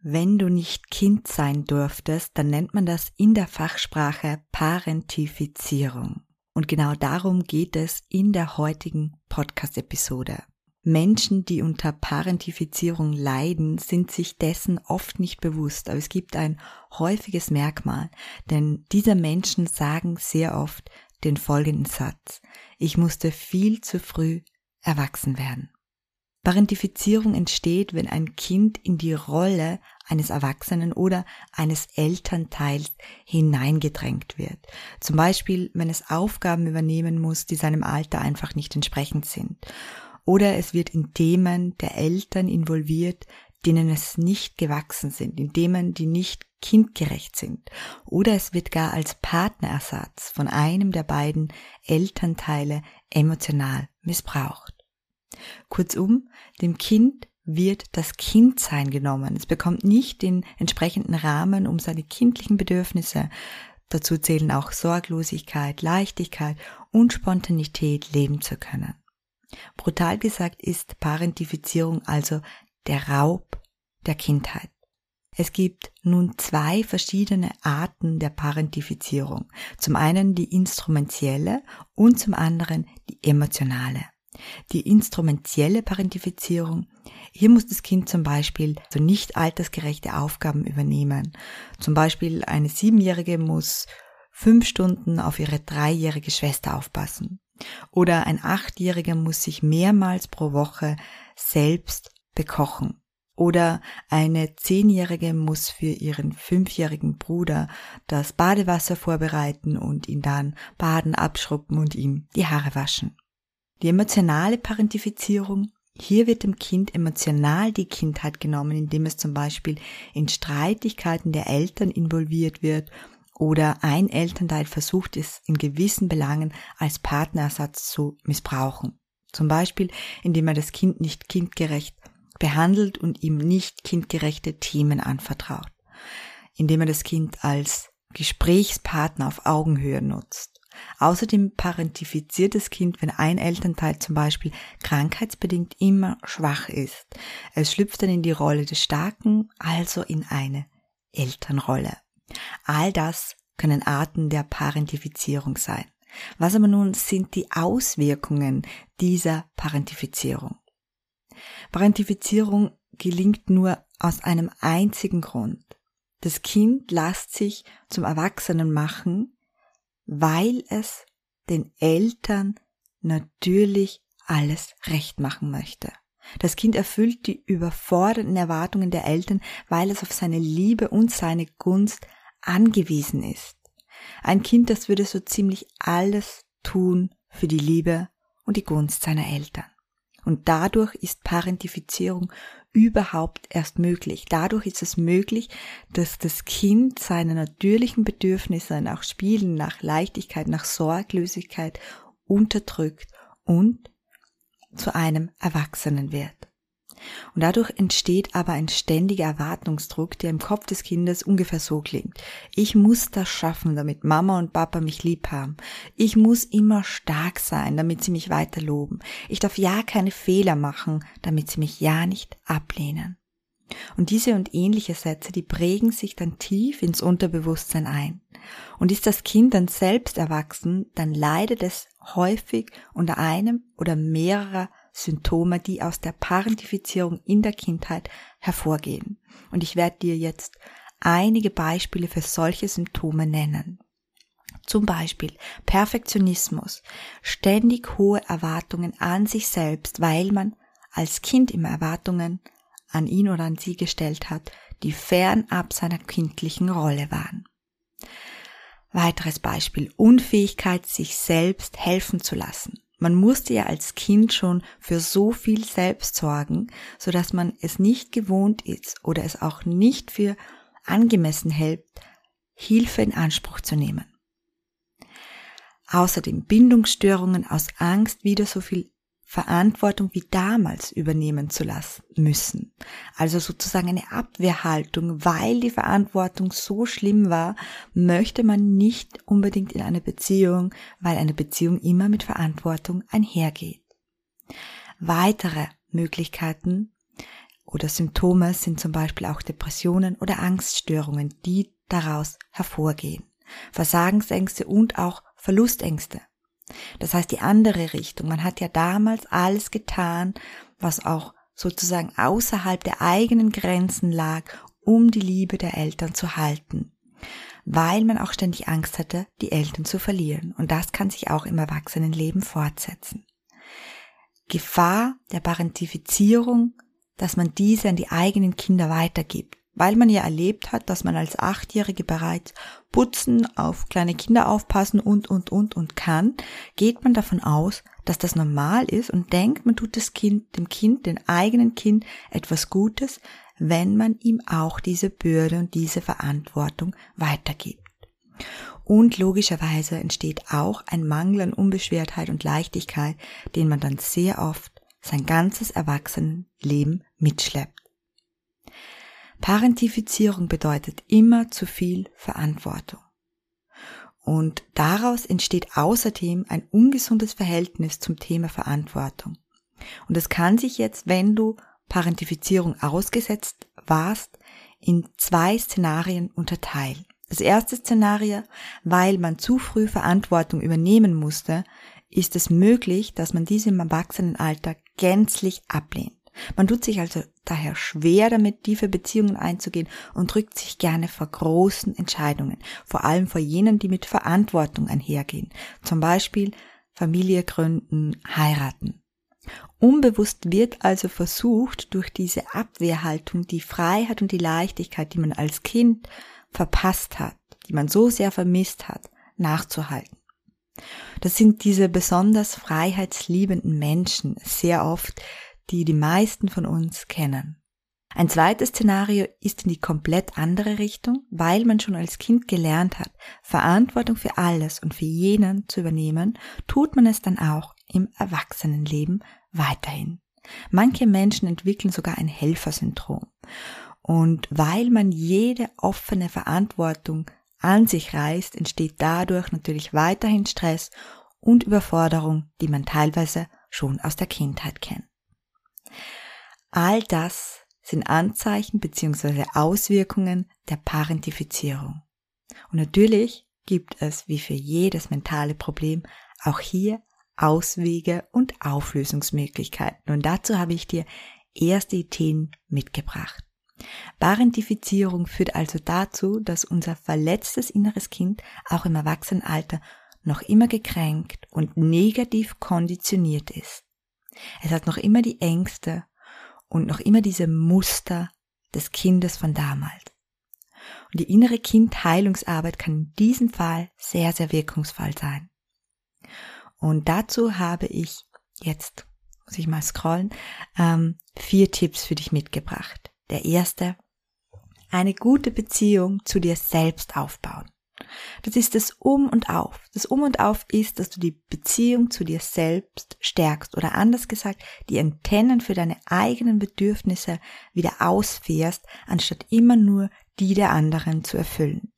Wenn du nicht Kind sein durftest, dann nennt man das in der Fachsprache Parentifizierung. Und genau darum geht es in der heutigen Podcast-Episode. Menschen, die unter Parentifizierung leiden, sind sich dessen oft nicht bewusst, aber es gibt ein häufiges Merkmal, denn diese Menschen sagen sehr oft den folgenden Satz. Ich musste viel zu früh erwachsen werden. Parentifizierung entsteht, wenn ein Kind in die Rolle eines Erwachsenen oder eines Elternteils hineingedrängt wird. Zum Beispiel, wenn es Aufgaben übernehmen muss, die seinem Alter einfach nicht entsprechend sind. Oder es wird in Themen der Eltern involviert, denen es nicht gewachsen sind, in Themen, die nicht kindgerecht sind. Oder es wird gar als Partnerersatz von einem der beiden Elternteile emotional missbraucht. Kurzum, dem Kind wird das Kindsein genommen. Es bekommt nicht den entsprechenden Rahmen, um seine kindlichen Bedürfnisse, dazu zählen auch Sorglosigkeit, Leichtigkeit und Spontanität leben zu können. Brutal gesagt ist Parentifizierung also der Raub der Kindheit. Es gibt nun zwei verschiedene Arten der Parentifizierung. Zum einen die instrumentielle und zum anderen die emotionale. Die instrumentielle Parentifizierung. Hier muss das Kind zum Beispiel so nicht altersgerechte Aufgaben übernehmen. Zum Beispiel eine Siebenjährige muss fünf Stunden auf ihre dreijährige Schwester aufpassen. Oder ein Achtjähriger muss sich mehrmals pro Woche selbst bekochen. Oder eine Zehnjährige muss für ihren fünfjährigen Bruder das Badewasser vorbereiten und ihn dann baden, abschruppen und ihm die Haare waschen. Die emotionale Parentifizierung. Hier wird dem Kind emotional die Kindheit genommen, indem es zum Beispiel in Streitigkeiten der Eltern involviert wird oder ein Elternteil versucht es in gewissen Belangen als Partnerersatz zu missbrauchen. Zum Beispiel, indem er das Kind nicht kindgerecht behandelt und ihm nicht kindgerechte Themen anvertraut. Indem er das Kind als Gesprächspartner auf Augenhöhe nutzt. Außerdem parentifiziert das Kind, wenn ein Elternteil zum Beispiel krankheitsbedingt immer schwach ist. Es schlüpft dann in die Rolle des Starken, also in eine Elternrolle. All das können Arten der Parentifizierung sein. Was aber nun sind die Auswirkungen dieser Parentifizierung? Parentifizierung gelingt nur aus einem einzigen Grund. Das Kind lässt sich zum Erwachsenen machen, weil es den Eltern natürlich alles recht machen möchte. Das Kind erfüllt die überfordernden Erwartungen der Eltern, weil es auf seine Liebe und seine Gunst angewiesen ist. Ein Kind, das würde so ziemlich alles tun für die Liebe und die Gunst seiner Eltern. Und dadurch ist Parentifizierung überhaupt erst möglich. Dadurch ist es möglich, dass das Kind seine natürlichen Bedürfnisse nach Spielen, nach Leichtigkeit, nach Sorglosigkeit unterdrückt und zu einem Erwachsenen wird. Und dadurch entsteht aber ein ständiger Erwartungsdruck, der im Kopf des Kindes ungefähr so klingt. Ich muss das schaffen, damit Mama und Papa mich lieb haben. Ich muss immer stark sein, damit sie mich weiter loben. Ich darf ja keine Fehler machen, damit sie mich ja nicht ablehnen. Und diese und ähnliche Sätze, die prägen sich dann tief ins Unterbewusstsein ein. Und ist das Kind dann selbst erwachsen, dann leidet es häufig unter einem oder mehrerer Symptome, die aus der Parentifizierung in der Kindheit hervorgehen. Und ich werde dir jetzt einige Beispiele für solche Symptome nennen. Zum Beispiel Perfektionismus, ständig hohe Erwartungen an sich selbst, weil man als Kind immer Erwartungen an ihn oder an sie gestellt hat, die fernab seiner kindlichen Rolle waren. Weiteres Beispiel Unfähigkeit, sich selbst helfen zu lassen. Man musste ja als Kind schon für so viel selbst sorgen, so dass man es nicht gewohnt ist oder es auch nicht für angemessen hält, Hilfe in Anspruch zu nehmen. Außerdem Bindungsstörungen aus Angst, wieder so viel Verantwortung wie damals übernehmen zu lassen müssen. Also sozusagen eine Abwehrhaltung, weil die Verantwortung so schlimm war, möchte man nicht unbedingt in eine Beziehung, weil eine Beziehung immer mit Verantwortung einhergeht. Weitere Möglichkeiten oder Symptome sind zum Beispiel auch Depressionen oder Angststörungen, die daraus hervorgehen. Versagensängste und auch Verlustängste. Das heißt die andere Richtung. Man hat ja damals alles getan, was auch sozusagen außerhalb der eigenen Grenzen lag, um die Liebe der Eltern zu halten. Weil man auch ständig Angst hatte, die Eltern zu verlieren. Und das kann sich auch im Erwachsenenleben fortsetzen. Gefahr der Parentifizierung, dass man diese an die eigenen Kinder weitergibt weil man ja erlebt hat, dass man als Achtjährige bereits putzen, auf kleine Kinder aufpassen und, und, und, und kann, geht man davon aus, dass das normal ist und denkt, man tut das Kind, dem Kind, dem eigenen Kind etwas Gutes, wenn man ihm auch diese Bürde und diese Verantwortung weitergibt. Und logischerweise entsteht auch ein Mangel an Unbeschwertheit und Leichtigkeit, den man dann sehr oft sein ganzes Erwachsenenleben mitschleppt. Parentifizierung bedeutet immer zu viel Verantwortung. Und daraus entsteht außerdem ein ungesundes Verhältnis zum Thema Verantwortung. Und es kann sich jetzt, wenn du Parentifizierung ausgesetzt warst, in zwei Szenarien unterteilen. Das erste Szenario, weil man zu früh Verantwortung übernehmen musste, ist es möglich, dass man diese im Erwachsenenalter gänzlich ablehnt. Man tut sich also daher schwer damit, tiefe Beziehungen einzugehen und drückt sich gerne vor großen Entscheidungen, vor allem vor jenen, die mit Verantwortung einhergehen, zum Beispiel Familie gründen, heiraten. Unbewusst wird also versucht, durch diese Abwehrhaltung die Freiheit und die Leichtigkeit, die man als Kind verpasst hat, die man so sehr vermisst hat, nachzuhalten. Das sind diese besonders freiheitsliebenden Menschen sehr oft, die die meisten von uns kennen. Ein zweites Szenario ist in die komplett andere Richtung, weil man schon als Kind gelernt hat, Verantwortung für alles und für jenen zu übernehmen, tut man es dann auch im Erwachsenenleben weiterhin. Manche Menschen entwickeln sogar ein Helfersyndrom. Und weil man jede offene Verantwortung an sich reißt, entsteht dadurch natürlich weiterhin Stress und Überforderung, die man teilweise schon aus der Kindheit kennt. All das sind Anzeichen bzw. Auswirkungen der Parentifizierung. Und natürlich gibt es, wie für jedes mentale Problem, auch hier Auswege und Auflösungsmöglichkeiten. Und dazu habe ich dir erste Ideen mitgebracht. Parentifizierung führt also dazu, dass unser verletztes inneres Kind auch im Erwachsenenalter noch immer gekränkt und negativ konditioniert ist. Es hat noch immer die Ängste und noch immer diese Muster des Kindes von damals. Und die innere Kindheilungsarbeit kann in diesem Fall sehr, sehr wirkungsvoll sein. Und dazu habe ich jetzt, muss ich mal scrollen, ähm, vier Tipps für dich mitgebracht. Der erste, eine gute Beziehung zu dir selbst aufbauen. Das ist das Um und Auf. Das Um und Auf ist, dass du die Beziehung zu dir selbst stärkst oder anders gesagt, die Antennen für deine eigenen Bedürfnisse wieder ausfährst, anstatt immer nur die der anderen zu erfüllen.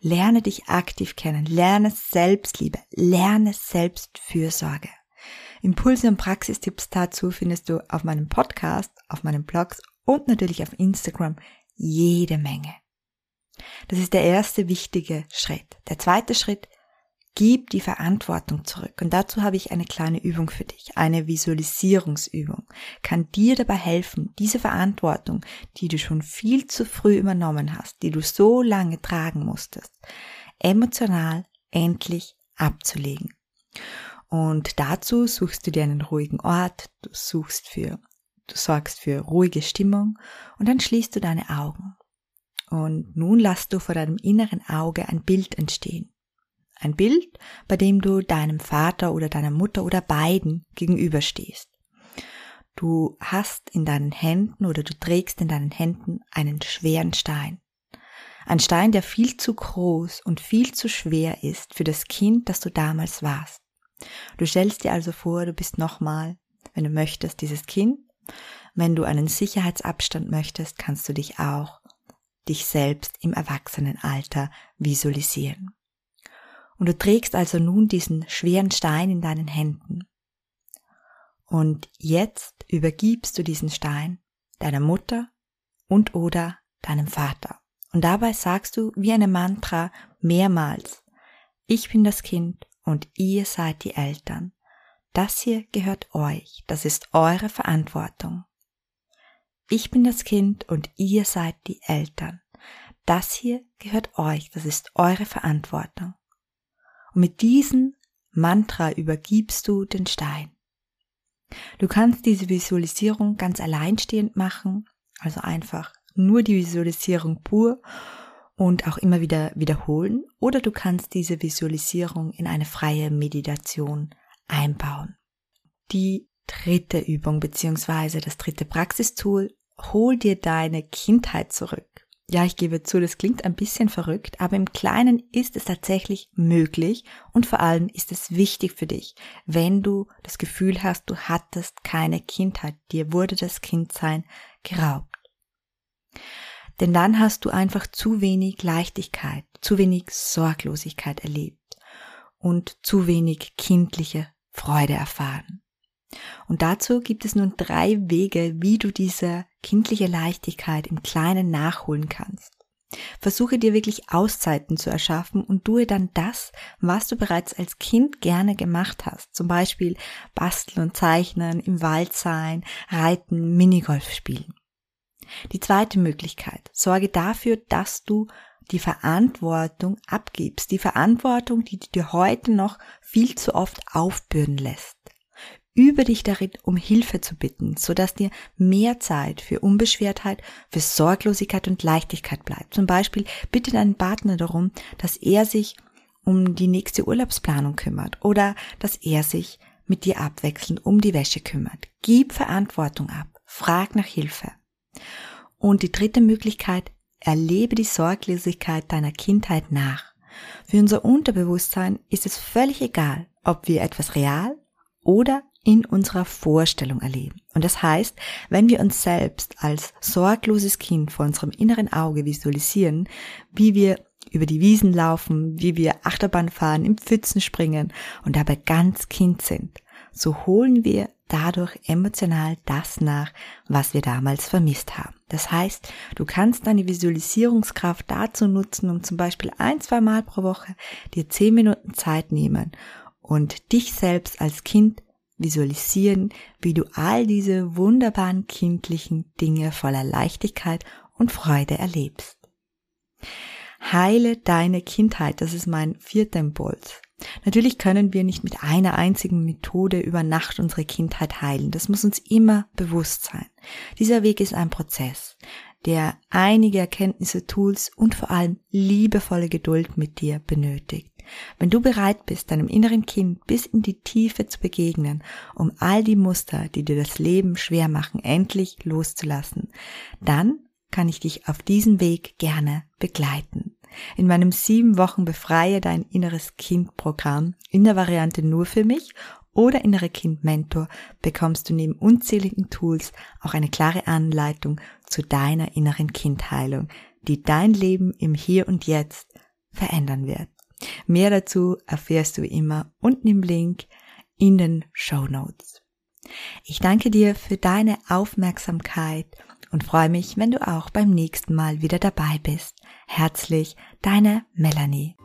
Lerne dich aktiv kennen, lerne Selbstliebe, lerne Selbstfürsorge. Impulse und Praxistipps dazu findest du auf meinem Podcast, auf meinen Blogs und natürlich auf Instagram jede Menge. Das ist der erste wichtige Schritt. Der zweite Schritt, gib die Verantwortung zurück. Und dazu habe ich eine kleine Übung für dich. Eine Visualisierungsübung kann dir dabei helfen, diese Verantwortung, die du schon viel zu früh übernommen hast, die du so lange tragen musstest, emotional endlich abzulegen. Und dazu suchst du dir einen ruhigen Ort, du suchst für, du sorgst für ruhige Stimmung und dann schließt du deine Augen. Und nun lass du vor deinem inneren Auge ein Bild entstehen. Ein Bild, bei dem du deinem Vater oder deiner Mutter oder beiden gegenüberstehst. Du hast in deinen Händen oder du trägst in deinen Händen einen schweren Stein. Ein Stein, der viel zu groß und viel zu schwer ist für das Kind, das du damals warst. Du stellst dir also vor, du bist nochmal, wenn du möchtest, dieses Kind. Wenn du einen Sicherheitsabstand möchtest, kannst du dich auch dich selbst im Erwachsenenalter visualisieren. Und du trägst also nun diesen schweren Stein in deinen Händen. Und jetzt übergibst du diesen Stein deiner Mutter und oder deinem Vater. Und dabei sagst du wie eine Mantra mehrmals, ich bin das Kind und ihr seid die Eltern. Das hier gehört euch, das ist eure Verantwortung. Ich bin das Kind und ihr seid die Eltern. Das hier gehört euch, das ist eure Verantwortung. Und mit diesem Mantra übergibst du den Stein. Du kannst diese Visualisierung ganz alleinstehend machen, also einfach nur die Visualisierung pur und auch immer wieder wiederholen, oder du kannst diese Visualisierung in eine freie Meditation einbauen. Die dritte Übung beziehungsweise das dritte Praxistool, hol dir deine Kindheit zurück. Ja, ich gebe zu, das klingt ein bisschen verrückt, aber im Kleinen ist es tatsächlich möglich und vor allem ist es wichtig für dich, wenn du das Gefühl hast, du hattest keine Kindheit, dir wurde das Kindsein geraubt. Denn dann hast du einfach zu wenig Leichtigkeit, zu wenig Sorglosigkeit erlebt und zu wenig kindliche Freude erfahren. Und dazu gibt es nun drei Wege, wie du diese kindliche Leichtigkeit im Kleinen nachholen kannst. Versuche dir wirklich Auszeiten zu erschaffen und tue dann das, was du bereits als Kind gerne gemacht hast. Zum Beispiel basteln und zeichnen, im Wald sein, reiten, Minigolf spielen. Die zweite Möglichkeit, sorge dafür, dass du die Verantwortung abgibst. Die Verantwortung, die du dir heute noch viel zu oft aufbürden lässt. Übe dich darin, um Hilfe zu bitten, sodass dir mehr Zeit für Unbeschwertheit, für Sorglosigkeit und Leichtigkeit bleibt. Zum Beispiel bitte deinen Partner darum, dass er sich um die nächste Urlaubsplanung kümmert oder dass er sich mit dir abwechselnd um die Wäsche kümmert. Gib Verantwortung ab. Frag nach Hilfe. Und die dritte Möglichkeit, erlebe die Sorglosigkeit deiner Kindheit nach. Für unser Unterbewusstsein ist es völlig egal, ob wir etwas real oder in unserer Vorstellung erleben. Und das heißt, wenn wir uns selbst als sorgloses Kind vor unserem inneren Auge visualisieren, wie wir über die Wiesen laufen, wie wir Achterbahn fahren, im Pfützen springen und dabei ganz Kind sind, so holen wir dadurch emotional das nach, was wir damals vermisst haben. Das heißt, du kannst deine Visualisierungskraft dazu nutzen, um zum Beispiel ein, zwei Mal pro Woche dir zehn Minuten Zeit nehmen und dich selbst als Kind visualisieren, wie du all diese wunderbaren kindlichen Dinge voller Leichtigkeit und Freude erlebst. Heile deine Kindheit, das ist mein vierter Impuls. Natürlich können wir nicht mit einer einzigen Methode über Nacht unsere Kindheit heilen. Das muss uns immer bewusst sein. Dieser Weg ist ein Prozess, der einige Erkenntnisse, Tools und vor allem liebevolle Geduld mit dir benötigt. Wenn du bereit bist, deinem inneren Kind bis in die Tiefe zu begegnen, um all die Muster, die dir das Leben schwer machen, endlich loszulassen, dann kann ich dich auf diesem Weg gerne begleiten. In meinem sieben Wochen Befreie dein inneres Kind Programm in der Variante nur für mich oder innere Kind Mentor bekommst du neben unzähligen Tools auch eine klare Anleitung zu deiner inneren Kindheilung, die dein Leben im Hier und Jetzt verändern wird. Mehr dazu erfährst du immer unten im Link in den Show Notes. Ich danke dir für deine Aufmerksamkeit und freue mich, wenn du auch beim nächsten Mal wieder dabei bist. Herzlich, deine Melanie.